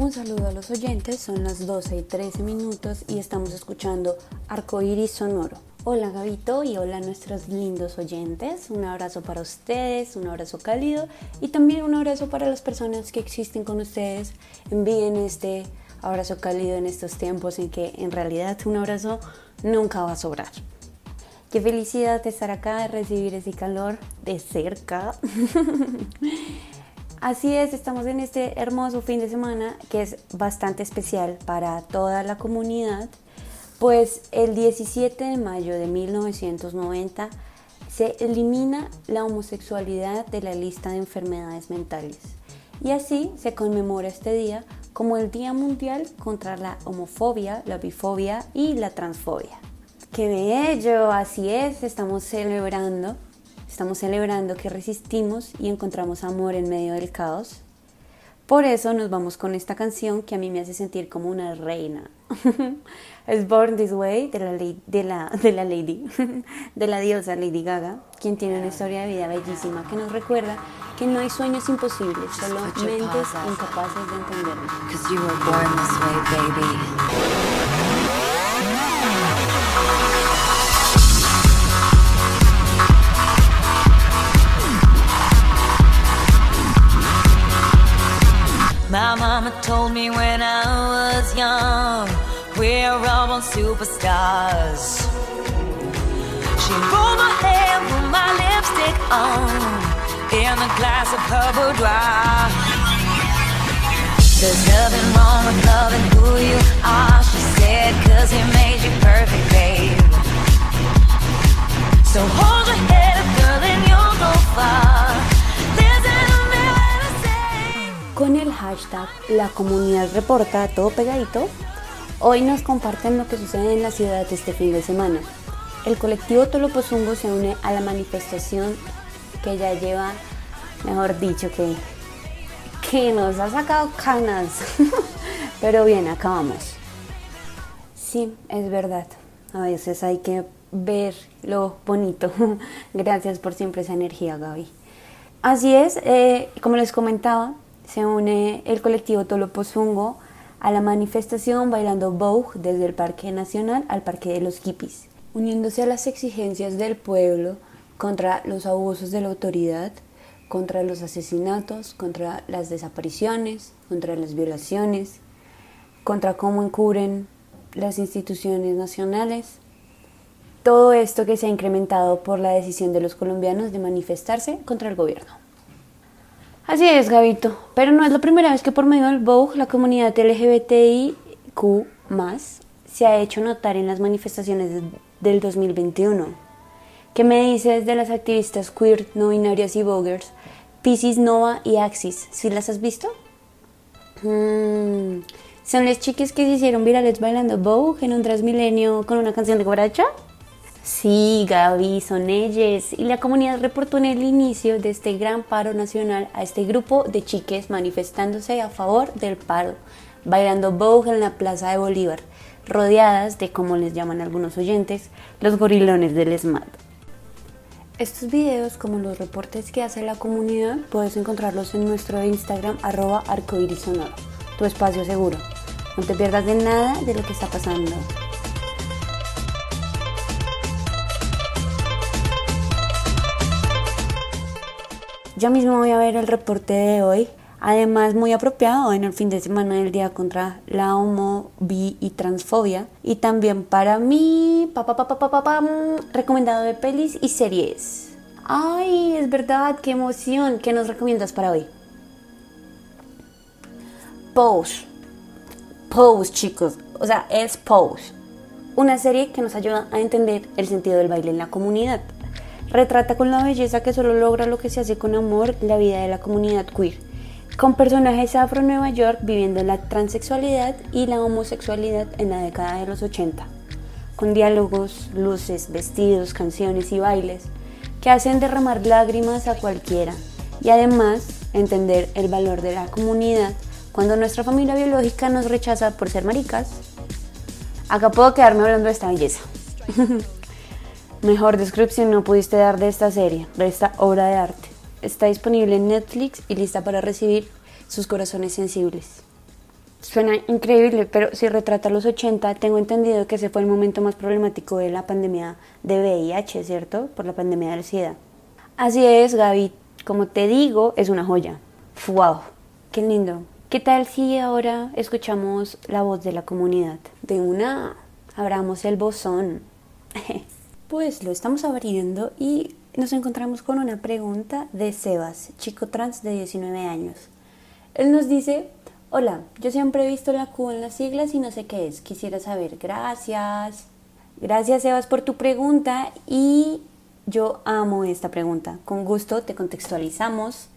Un saludo a los oyentes, son las 12 y 13 minutos y estamos escuchando Arcoiris Sonoro. Hola Gabito y hola a nuestros lindos oyentes. Un abrazo para ustedes, un abrazo cálido y también un abrazo para las personas que existen con ustedes. Envíen este abrazo cálido en estos tiempos en que en realidad un abrazo nunca va a sobrar. Qué felicidad estar acá, recibir ese calor de cerca. Así es, estamos en este hermoso fin de semana que es bastante especial para toda la comunidad, pues el 17 de mayo de 1990 se elimina la homosexualidad de la lista de enfermedades mentales y así se conmemora este día como el Día Mundial contra la homofobia, la bifobia y la transfobia. ¡Qué bello! Así es, estamos celebrando, estamos celebrando que resistimos y encontramos amor en medio del caos. Por eso nos vamos con esta canción que a mí me hace sentir como una reina. es Born This Way de la, de la, de la Lady, de la diosa Lady Gaga, quien tiene una historia de vida bellísima que nos recuerda que no hay sueños imposibles, solo mentes incapaces de entenderlo. My mama told me when I was young, we're all born superstars. She rolled my hair, put my lipstick on, in a glass of her boudoir. There's nothing wrong with loving who you are, she said, cause he made you perfect, babe. So hold your head up, girl, and you'll go far. Hashtag La Comunidad Reporta, todo pegadito, hoy nos comparten lo que sucede en la ciudad este fin de semana. El colectivo Tolopozungo se une a la manifestación que ya lleva, mejor dicho, que, que nos ha sacado canas. Pero bien, acabamos. Sí, es verdad. A veces hay que ver lo bonito. Gracias por siempre esa energía, Gaby. Así es, eh, como les comentaba, se une el colectivo Tolopozungo a la manifestación bailando Vogue desde el Parque Nacional al Parque de los Hippies, uniéndose a las exigencias del pueblo contra los abusos de la autoridad, contra los asesinatos, contra las desapariciones, contra las violaciones, contra cómo encubren las instituciones nacionales. Todo esto que se ha incrementado por la decisión de los colombianos de manifestarse contra el gobierno. Así es, Gabito. Pero no es la primera vez que por medio del Vogue la comunidad LGBTIQ se ha hecho notar en las manifestaciones del 2021. ¿Qué me dices de las activistas queer, no binarias y Voguers, Pisces Nova y Axis? ¿Sí las has visto? Mm, ¿Son las chicas que se hicieron virales bailando Vogue en un Transmilenio con una canción de guaracha? Sí, Gaby, son ellas. Y la comunidad reportó en el inicio de este gran paro nacional a este grupo de chiques manifestándose a favor del paro, bailando Vogue en la Plaza de Bolívar, rodeadas de, como les llaman algunos oyentes, los gorilones del ESMAD. Estos videos, como los reportes que hace la comunidad, puedes encontrarlos en nuestro Instagram arroba tu espacio seguro. No te pierdas de nada de lo que está pasando. Yo mismo voy a ver el reporte de hoy, además muy apropiado en el fin de semana del Día contra la Homo, y Transfobia. Y también para mí, pa, recomendado de pelis y series. Ay, es verdad, qué emoción. ¿Qué nos recomiendas para hoy? Pose. Pose, chicos. O sea, es Pose. Una serie que nos ayuda a entender el sentido del baile en la comunidad. Retrata con la belleza que solo logra lo que se hace con amor la vida de la comunidad queer, con personajes afro Nueva York viviendo la transexualidad y la homosexualidad en la década de los 80, con diálogos, luces, vestidos, canciones y bailes que hacen derramar lágrimas a cualquiera y además entender el valor de la comunidad cuando nuestra familia biológica nos rechaza por ser maricas. Acá puedo quedarme hablando de esta belleza. Mejor descripción no pudiste dar de esta serie, de esta obra de arte. Está disponible en Netflix y lista para recibir sus corazones sensibles. Suena increíble, pero si retrata los 80, tengo entendido que ese fue el momento más problemático de la pandemia de VIH, ¿cierto? Por la pandemia del SIDA. Así es, Gaby. Como te digo, es una joya. ¡Wow! ¡Qué lindo! ¿Qué tal si ahora escuchamos la voz de la comunidad? De una, abramos el bozón. pues lo estamos abriendo y nos encontramos con una pregunta de Sebas, chico trans de 19 años. Él nos dice, hola, yo siempre he visto la Q en las siglas y no sé qué es. Quisiera saber, gracias. Gracias Sebas por tu pregunta y yo amo esta pregunta. Con gusto te contextualizamos.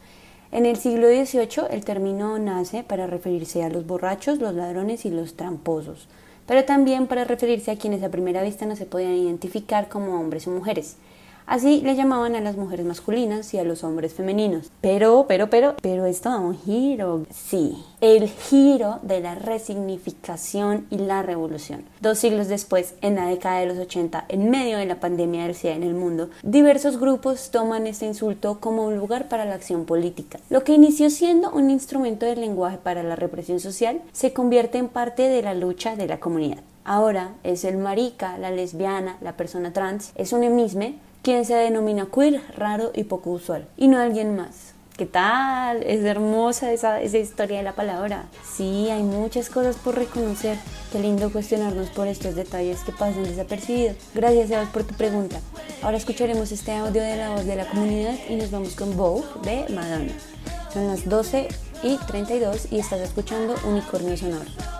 En el siglo XVIII el término nace para referirse a los borrachos, los ladrones y los tramposos, pero también para referirse a quienes a primera vista no se podían identificar como hombres o mujeres. Así le llamaban a las mujeres masculinas y a los hombres femeninos. Pero, pero, pero, pero esto da un giro. Sí, el giro de la resignificación y la revolución. Dos siglos después, en la década de los 80, en medio de la pandemia del SIDA en el mundo, diversos grupos toman este insulto como un lugar para la acción política. Lo que inició siendo un instrumento de lenguaje para la represión social se convierte en parte de la lucha de la comunidad. Ahora es el marica, la lesbiana, la persona trans, es un emisme quien se denomina queer, raro y poco usual, y no alguien más. ¿Qué tal? Es hermosa esa, esa historia de la palabra. Sí, hay muchas cosas por reconocer. Qué lindo cuestionarnos por estos detalles que pasan desapercibidos. Gracias, Sebas, por tu pregunta. Ahora escucharemos este audio de la voz de la comunidad y nos vamos con Vogue de Madonna. Son las 12 y 32 y estás escuchando Unicornio Sonoro.